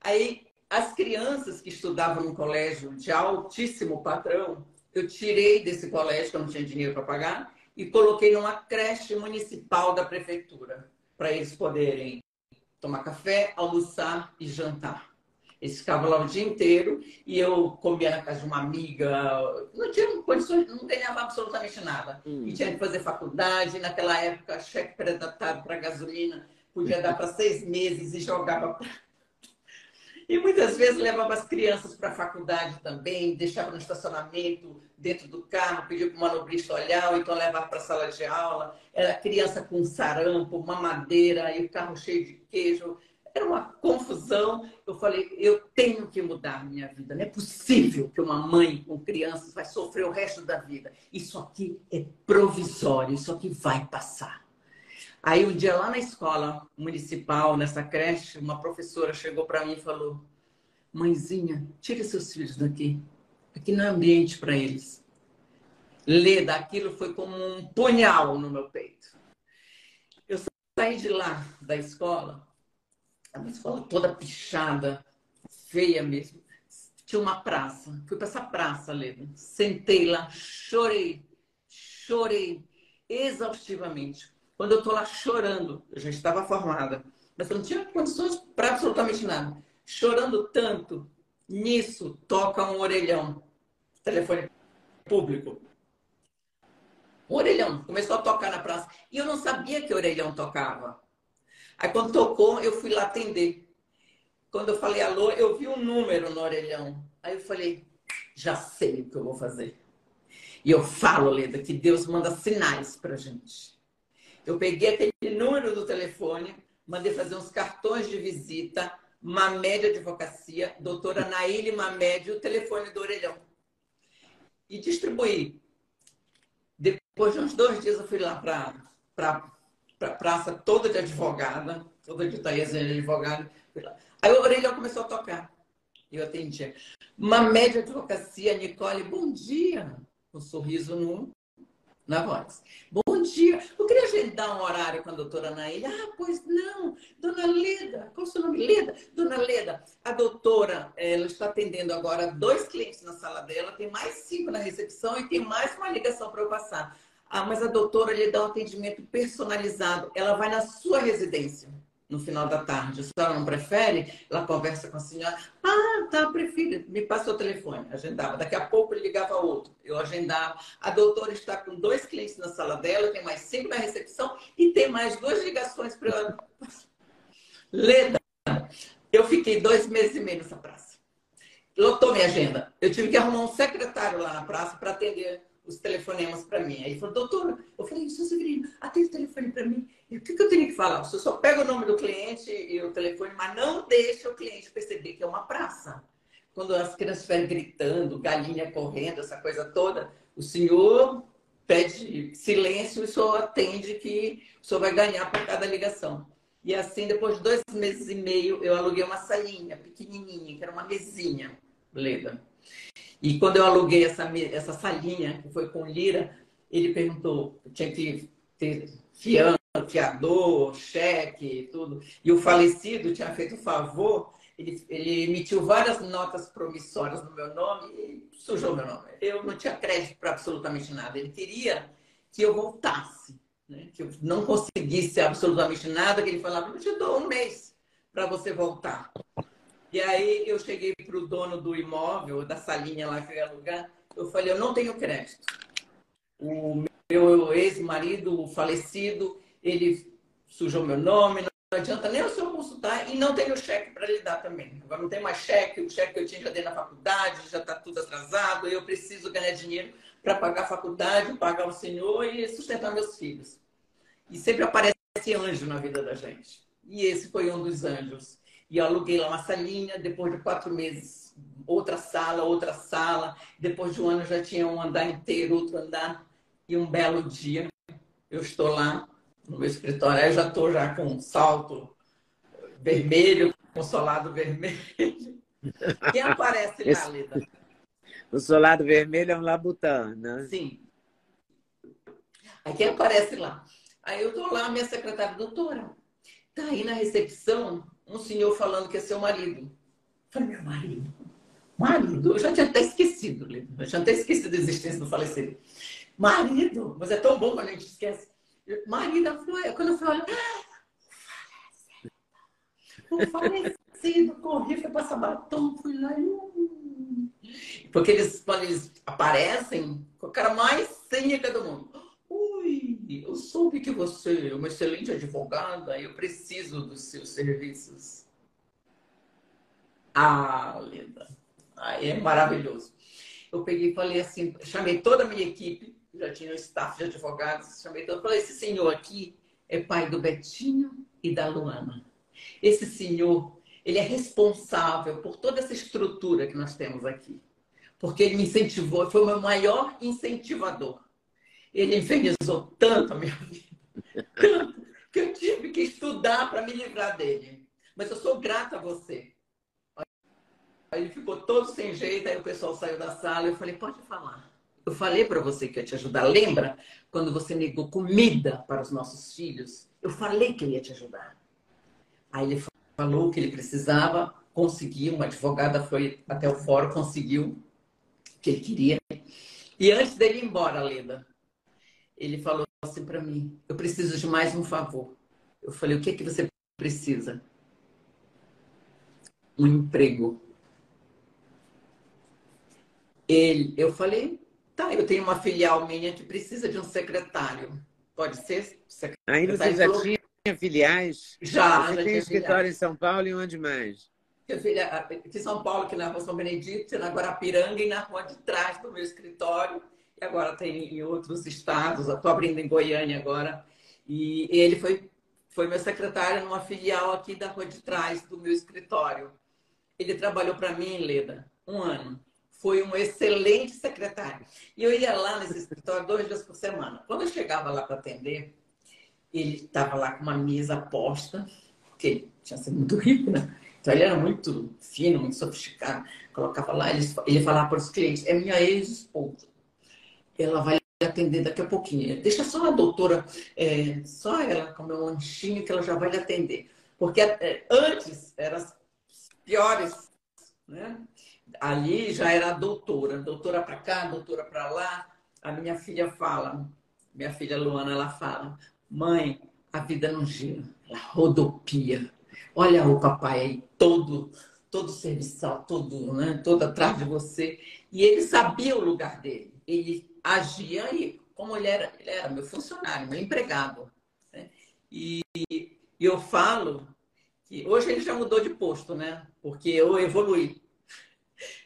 Aí, as crianças que estudavam no colégio de altíssimo padrão, eu tirei desse colégio, que eu não tinha dinheiro para pagar, e coloquei numa creche municipal da prefeitura, para eles poderem tomar café, almoçar e jantar. Eles ficavam lá o dia inteiro e eu comia na casa de uma amiga. Não tinha condições, não ganhava absolutamente nada. Hum. E tinha que fazer faculdade. Naquela época, cheque predatado para gasolina podia dar para seis meses e jogava e muitas vezes levava as crianças para a faculdade também, deixava no estacionamento, dentro do carro, pedia para o manobrista olhar, ou então levava para a sala de aula. Era criança com sarampo, uma madeira e o carro cheio de queijo. Era uma confusão. Eu falei, eu tenho que mudar a minha vida. Não é possível que uma mãe com crianças vai sofrer o resto da vida. Isso aqui é provisório, isso aqui vai passar. Aí um dia lá na escola municipal, nessa creche, uma professora chegou para mim e falou: Mãezinha, tire seus filhos daqui. Aqui não é ambiente para eles. Ler daquilo foi como um punhal no meu peito. Eu saí de lá, da escola, uma escola toda pichada, feia mesmo. Tinha uma praça. Fui para essa praça, Leda. Sentei lá, chorei, chorei exaustivamente quando eu estou lá chorando, eu já estava formada, mas eu não tinha condições para absolutamente nada. Chorando tanto, nisso toca um orelhão, telefone público. Um orelhão, começou a tocar na praça. E eu não sabia que orelhão tocava. Aí quando tocou, eu fui lá atender. Quando eu falei alô, eu vi um número no orelhão. Aí eu falei, já sei o que eu vou fazer. E eu falo, Leda, que Deus manda sinais pra gente. Eu peguei aquele número do telefone, mandei fazer uns cartões de visita, Mamed Advocacia, doutora Naíle Mamed, o telefone do orelhão. E distribuí. Depois de uns dois dias, eu fui lá para pra, pra praça toda de advogada, toda de Itaíazinha de advogada. Aí o orelhão começou a tocar. Eu atendia. Mamed Advocacia, Nicole, bom dia. Um sorriso no na voz. Bom dia, eu queria agendar um horário com a doutora Naília. Ah, pois não, dona Leda, qual o seu nome? Leda? Dona Leda, a doutora, ela está atendendo agora dois clientes na sala dela, tem mais cinco na recepção e tem mais uma ligação para eu passar. Ah, mas a doutora lhe dá um atendimento personalizado, ela vai na sua residência no final da tarde. Se ela não prefere, ela conversa com a senhora. Ah, tá, prefiro. Me passa o telefone. Agendava. Daqui a pouco ele ligava outro. Eu agendava. A doutora está com dois clientes na sala dela, tem mais cinco na recepção e tem mais duas ligações para ela. Leda, Eu fiquei dois meses e meio nessa praça. Lotou minha agenda. Eu tive que arrumar um secretário lá na praça para atender os telefonemas para mim. Aí ele falou, doutora, eu falei, seu Severino, atende o telefone para mim. E o que, eu tenho que falar? Você só pega o nome do cliente e o telefone, mas não deixa o cliente perceber que é uma praça. Quando as crianças estiverem gritando, galinha correndo, essa coisa toda, o senhor pede silêncio e só atende que o senhor vai ganhar por cada ligação. E assim, depois de dois meses e meio, eu aluguei uma salinha pequenininha, que era uma mesinha, Leda. E quando eu aluguei essa, essa salinha, que foi com Lira, ele perguntou, tinha que ter fiança, fiador, cheque, tudo. E o falecido tinha feito o favor, ele, ele emitiu várias notas promissórias no meu nome e sujou meu nome. Eu não tinha crédito para absolutamente nada. Ele queria que eu voltasse né? que eu não conseguisse absolutamente nada, que ele falava, eu te dou um mês para você voltar. E aí eu cheguei para o dono do imóvel, da salinha lá que eu ia alugar, eu falei, eu não tenho crédito. O meu ex-marido, falecido, ele sujou meu nome, não adianta nem o senhor consultar e não tenho cheque para lhe dar também. Agora não tem mais cheque, o cheque que eu tinha já dei na faculdade, já está tudo atrasado, eu preciso ganhar dinheiro para pagar a faculdade, pagar o senhor e sustentar meus filhos. E sempre aparece anjo na vida da gente. E esse foi um dos anjos. E aluguei lá uma salinha, depois de quatro meses, outra sala, outra sala. Depois de um ano já tinha um andar inteiro, outro andar. E um belo dia, eu estou lá no meu escritório, eu já estou já com um salto vermelho, com solado vermelho. Quem aparece lá, Lida? O solado vermelho é um labutã, né? Sim. Aí quem aparece lá? Aí eu tô lá, minha secretária, doutora, tá aí na recepção um senhor falando que é seu marido. Eu falei, meu marido? Marido? Eu já tinha até esquecido, eu tinha até esquecido da existência do falecido. Marido? Mas é tão bom quando a gente esquece. Foi, quando eu fui olhar, ah, o falecido, corri, foi passar batom, fui lá e... Porque eles, quando eles aparecem, com a cara mais cínica do mundo eu soube que você é uma excelente advogada e eu preciso dos seus serviços. Ah, Linda, ah, é maravilhoso. Eu peguei e falei assim, chamei toda a minha equipe, já tinha um staff de advogados, chamei todo, falei, esse senhor aqui é pai do Betinho e da Luana. Esse senhor, ele é responsável por toda essa estrutura que nós temos aqui. Porque ele me incentivou, foi o meu maior incentivador. Ele infernizou tanto a minha vida, tanto, que eu tive que estudar para me livrar dele. Mas eu sou grata a você. Aí ele ficou todo sem jeito, aí o pessoal saiu da sala. Eu falei, pode falar. Eu falei para você que ia te ajudar. Lembra quando você negou comida para os nossos filhos? Eu falei que eu ia te ajudar. Aí ele falou que ele precisava, conseguiu. Uma advogada foi até o fórum, conseguiu o que ele queria. E antes dele ir embora, Leda, ele falou assim para mim: Eu preciso de mais um favor. Eu falei: O que é que você precisa? Um emprego. Ele, eu falei: Tá, eu tenho uma filial minha que precisa de um secretário. Pode ser? Secretário. Ainda você já tinha filiais? Já. Você já tem escritório em São Paulo e onde mais? Aqui em São Paulo, aqui na Rua São Benedito, na Guarapiranga e na rua de trás do meu escritório agora tem em outros estados, estou abrindo em Goiânia agora. E ele foi, foi meu secretário numa filial aqui da rua de trás do meu escritório. Ele trabalhou para mim, Leda, um ano. Foi um excelente secretário. E eu ia lá nesse escritório dois dias por semana. Quando eu chegava lá para atender, ele estava lá com uma mesa posta, porque ele tinha sido muito rico, né? Então ele era muito fino, muito sofisticado. Colocava lá, ele, ele falava para os clientes: é minha ex-esposa ela vai atender daqui a pouquinho. Deixa só a doutora, é, só ela comer um lanchinho que ela já vai lhe atender. Porque é, antes eram as piores, né? Ali já era doutora, doutora para cá, doutora para lá. A minha filha fala, minha filha Luana, ela fala, mãe, a vida não gira, ela rodopia. Olha o papai aí, todo, todo serviçal, todo, né, todo atrás de você. E ele sabia o lugar dele. Ele agia aí como ele era, ele era meu funcionário, meu empregado. Né? E, e eu falo que hoje ele já mudou de posto, né? Porque eu evolui.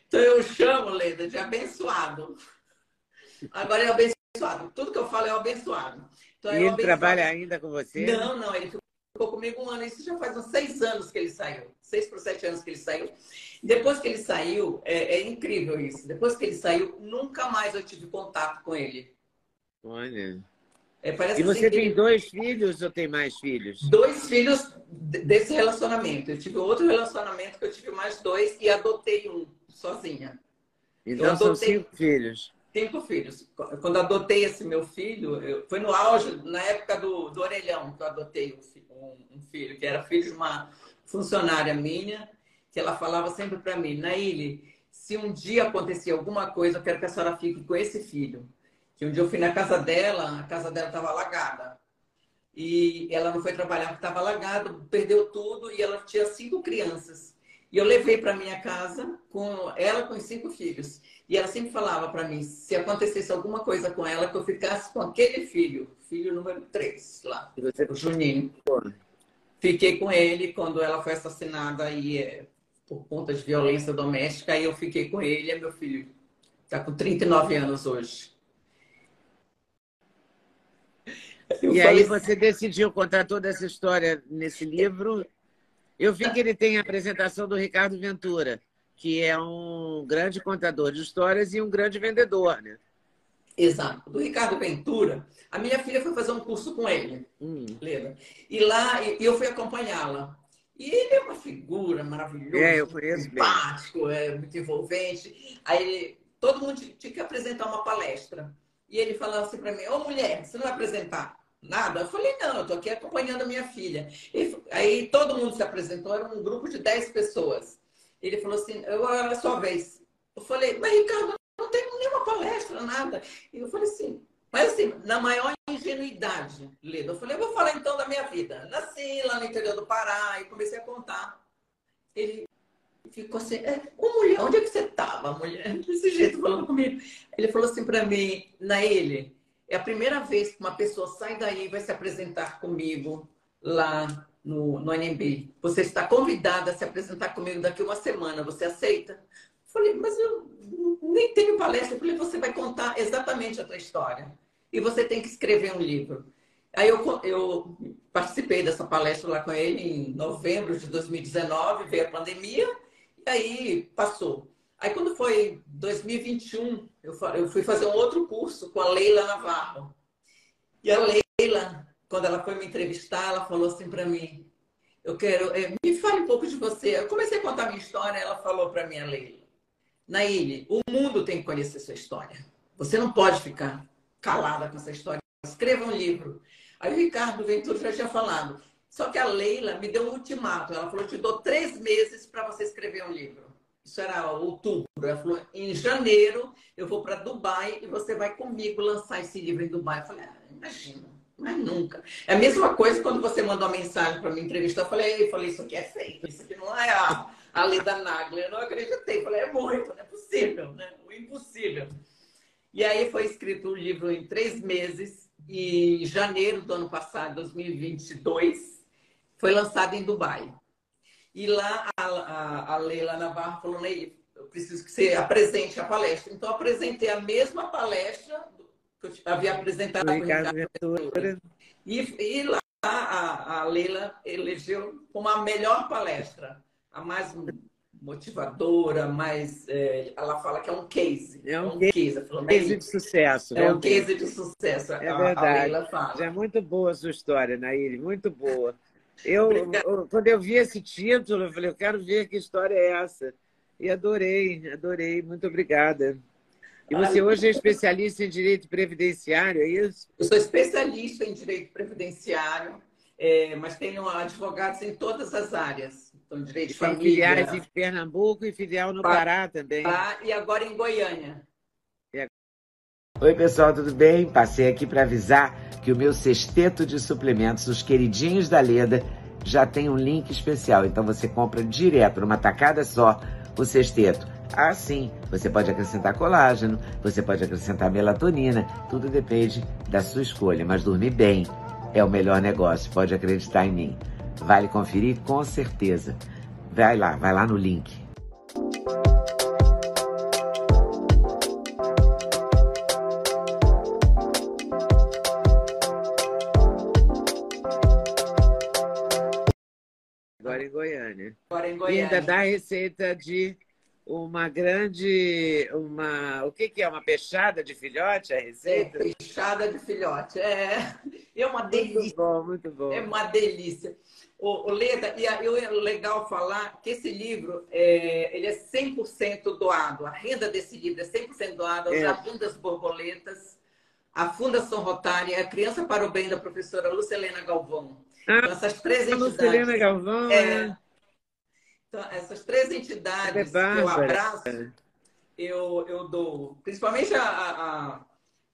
Então eu chamo, Leda, de abençoado. Agora é abençoado. Tudo que eu falo é abençoado. Então, e ele abençoado. trabalha ainda com você? Não, não, ele ficou comigo um ano. Isso já faz uns seis anos que ele saiu. Seis para sete anos que ele saiu. Depois que ele saiu, é, é incrível isso. Depois que ele saiu, nunca mais eu tive contato com ele. Olha. É, e você assim tem dois filhos ou tem mais filhos? Dois filhos desse relacionamento. Eu tive outro relacionamento que eu tive mais dois e adotei um sozinha. Então adotei... são cinco filhos. Cinco filhos. Quando adotei esse meu filho, eu... foi no auge, na época do, do orelhão, que eu adotei um, um filho, que era filho de uma funcionária minha, que ela falava sempre para mim, Naile, se um dia acontecer alguma coisa, eu quero que a senhora fique com esse filho. Que um dia eu fui na casa dela, a casa dela estava alagada. E ela não foi trabalhar porque estava alagado, perdeu tudo e ela tinha cinco crianças. E eu levei para minha casa com ela com os cinco filhos. E ela sempre falava para mim, se acontecesse alguma coisa com ela, que eu ficasse com aquele filho, filho número três lá, o Juninho. Fiquei com ele quando ela foi assassinada e é, por conta de violência doméstica, aí eu fiquei com ele, e meu filho está com 39 anos hoje. Eu e aí você decidiu contar toda essa história nesse livro. Eu vi que ele tem a apresentação do Ricardo Ventura, que é um grande contador de histórias e um grande vendedor, né? Exato. Do Ricardo Ventura, a minha filha foi fazer um curso com ele, hum. lembra? E lá eu fui acompanhá-la. E ele é uma figura maravilhosa, é, eu conheço simpático, é muito envolvente. Aí todo mundo tinha que apresentar uma palestra. E ele falava assim para mim: Ô mulher, você não vai apresentar nada? Eu falei: Não, eu estou aqui acompanhando a minha filha. E, aí todo mundo se apresentou, era um grupo de 10 pessoas. Ele falou assim: Eu era a sua vez. Eu falei: Mas Ricardo, não tem nenhuma palestra, nada. E eu falei assim: Mas assim, na maior ingenuidade, Leda, eu falei: Eu vou falar então da minha vida. Nasci lá no interior do Pará e comecei a contar. Ele ficou assim, é, mulher, onde é que você estava, mulher? Desse jeito falando comigo. Ele falou assim para mim, Naele, é a primeira vez que uma pessoa sai daí e vai se apresentar comigo lá no, no NMB. Você está convidada a se apresentar comigo daqui uma semana, você aceita? Falei, mas eu nem tenho palestra. Falei, você vai contar exatamente a tua história. E você tem que escrever um livro. Aí eu, eu participei dessa palestra lá com ele em novembro de 2019, veio a pandemia, aí passou. Aí quando foi 2021, eu fui fazer um outro curso com a Leila Navarro. E a Leila, quando ela foi me entrevistar, ela falou assim para mim: Eu quero, é, me fale um pouco de você. Eu comecei a contar minha história, ela falou para mim, a Leila: Naíle, o mundo tem que conhecer sua história. Você não pode ficar calada com essa história. Escreva um livro. Aí o Ricardo Ventura já tinha falado: só que a Leila me deu um ultimato. Ela falou: te dou três meses para você escrever um livro. Isso era outubro. Ela falou: em janeiro eu vou para Dubai e você vai comigo lançar esse livro em Dubai. Eu falei: ah, imagina, mas nunca. É a mesma coisa quando você mandou uma mensagem para me entrevistar. Eu falei: eu falei, isso aqui é feito, isso aqui não é a, a Leda Nagler. Eu não acreditei. Eu falei: é muito, não é possível, né? O impossível. E aí foi escrito um livro em três meses. E em janeiro do ano passado, 2022 foi lançado em Dubai. E lá a, a, a Leila Navarro falou, Ney, eu preciso que você apresente a palestra. Então, apresentei a mesma palestra que eu havia apresentado e, e lá a, a Leila elegeu como a melhor palestra, a mais motivadora, mais. É, ela fala que é um case. É um, é um case, falou, case de sucesso. É um case de sucesso. É a, verdade. A é muito boa a sua história, Naíri, muito boa. Eu, eu, quando eu vi esse título, eu falei, eu quero ver que história é essa. E adorei, adorei. Muito obrigada. E você hoje é especialista em direito previdenciário, é isso? Eu sou especialista em direito previdenciário, é, mas tenho advogados em todas as áreas. Então, direito de família. filiais em Pernambuco e filial no Pará também. Pará e agora em Goiânia. Oi, pessoal, tudo bem? Passei aqui para avisar que o meu sexteto de suplementos, os queridinhos da Leda, já tem um link especial. Então você compra direto, numa tacada só, o sexteto. Ah, sim, você pode acrescentar colágeno, você pode acrescentar melatonina, tudo depende da sua escolha. Mas dormir bem é o melhor negócio, pode acreditar em mim. Vale conferir com certeza. Vai lá, vai lá no link. Agora em Goiânia. Agora em E Goiânia. ainda dá receita de uma grande. uma O que, que é? Uma peixada de filhote? A É, receita? peixada de filhote. É, é uma Muito delícia. bom, muito bom. É uma delícia. O, o Leda, e é legal falar que esse livro é, ele é 100% doado. A renda desse livro é 100% doada ao É. Jardim das Borboletas, a Fundação Rotária a Criança para o Bem da professora Lucelena Galvão. Ah, Então, essas três a entidades. Lucilena Galvão, É, né? Então, essas três Ela é entidades que eu bárbara. abraço, eu, eu dou. Principalmente a, a- a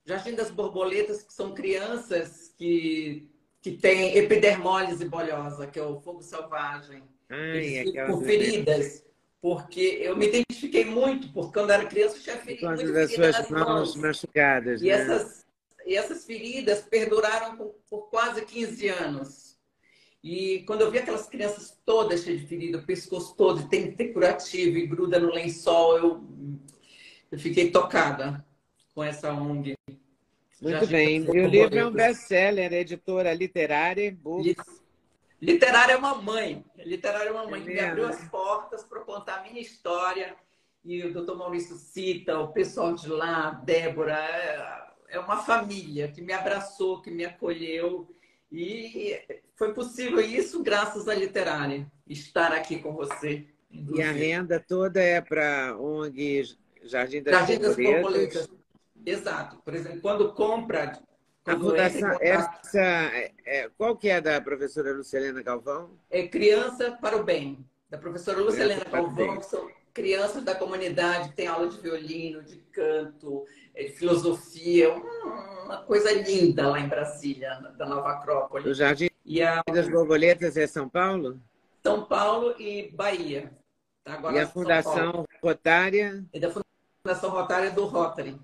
Jardim das Borboletas, que são crianças que, que têm epidermólise bolhosa, que é o fogo selvagem. Ai, com feridas. Porque eu me identifiquei muito, porque quando era criança eu tinha Por causa muita das ferida suas mãos mãos. machucadas, E né? essas, e essas feridas perduraram por, por quase 15 anos. E quando eu vi aquelas crianças todas cheias de ferida, o pescoço todo, e tem que ter curativo e gruda no lençol, eu, eu fiquei tocada com essa ONG. Muito bem. das E o livro é um best-seller, editora literária, book. Li- Literária é uma mãe. Literária é uma mãe É que me mesmo? abriu as portas para contar a minha história. E o doutor Maurício cita, o pessoal de lá, Débora, é- é uma família que me abraçou, que me acolheu. E foi possível isso graças à literária, estar aqui com você. E a renda toda é para ONG Jardim das Jardim das Borboletas. Exato. Por exemplo, quando compra. A Quando em fundação, essa, é, é, qual que é da professora Lucilena Galvão? é Criança para o Bem, da professora Lucelena Criança Galvão, crianças da comunidade que tem aula de violino, de canto, eh, de filosofia, um- uma coisa linda lá em Brasília, da Nova O Acrópole. Jardim E a das Borboletas é São Paulo? São Paulo e Bahia. Tá, Agora E a. Fundação Rotária? E da Fundação Rotária do Rotary.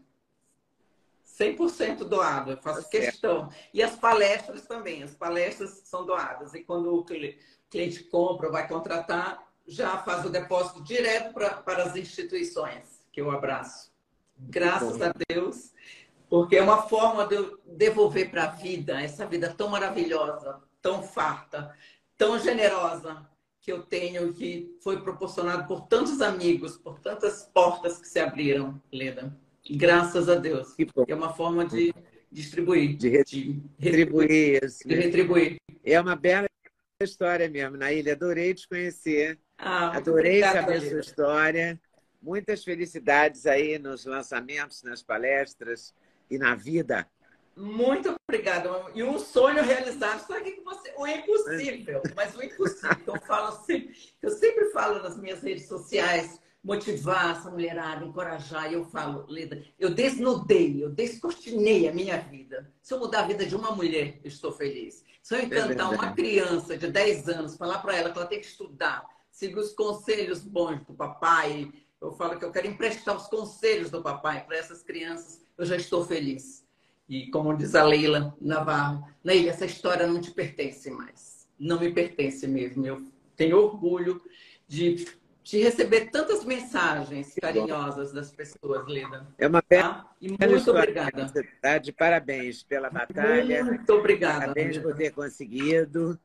100% doado, eu faço Tá questão. E as palestras também, as palestras são doadas. E quando o cli- cliente compra, vai contratar, já faz o depósito direto pra, para as instituições, que eu abraço. Graças a Deus, porque é uma forma de eu devolver para a vida, essa vida tão maravilhosa, tão farta, tão generosa que eu tenho, que foi proporcionado por tantos amigos, por tantas portas que se abriram, Leda. Graças a Deus. É uma forma de distribuir, De re- de Retribuir isso. de né? retribuir. É uma bela história mesmo, Naília. Adorei te conhecer. Ah, Adorei saber sua história. Muitas felicidades aí nos lançamentos, nas palestras e na vida. Muito obrigada. E um sonho realizado, aqui com você. O impossível, mas o impossível. que Eu, falo sempre, eu sempre falo nas minhas redes sociais, motivar essa mulherada, encorajar. E eu falo, Leda, eu desnudei, eu descortinei a minha vida. Se eu mudar a vida de uma mulher, eu estou feliz. Se eu encantar verdade. uma criança de 10 anos, falar para ela que ela tem que estudar, seguir os conselhos bons do papai, eu falo que eu quero emprestar os conselhos do papai para essas crianças, eu já estou feliz. E como diz a Leila Navarro, Neila, essa história não te pertence mais. Não me pertence mesmo. Eu tenho orgulho de, de receber tantas mensagens carinhosas das pessoas, Leda. É uma bela Tá? E muito história. obrigada. Tá de parabéns pela batalha. Muito obrigada. Parabéns Leda. por ter conseguido.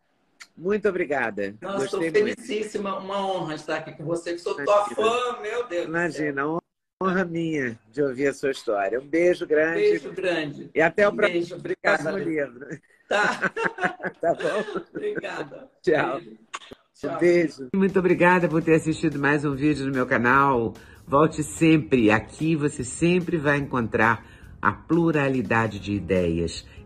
Muito obrigada. Nossa, estou Gostei muito. felicíssima. Uma honra estar aqui com você, que sou tua fã, meu Deus. do céu. Imagina, honra minha de ouvir a sua história. Um beijo grande Beijo grande. e até o próximo Beijo, obrigada. próximo livro. Tá. Tá bom? Obrigada. Tchau. Beijo. Um Tchau. beijo. Muito obrigada por ter assistido mais um vídeo no meu canal. Volte sempre. Aqui você sempre vai encontrar a pluralidade de ideias,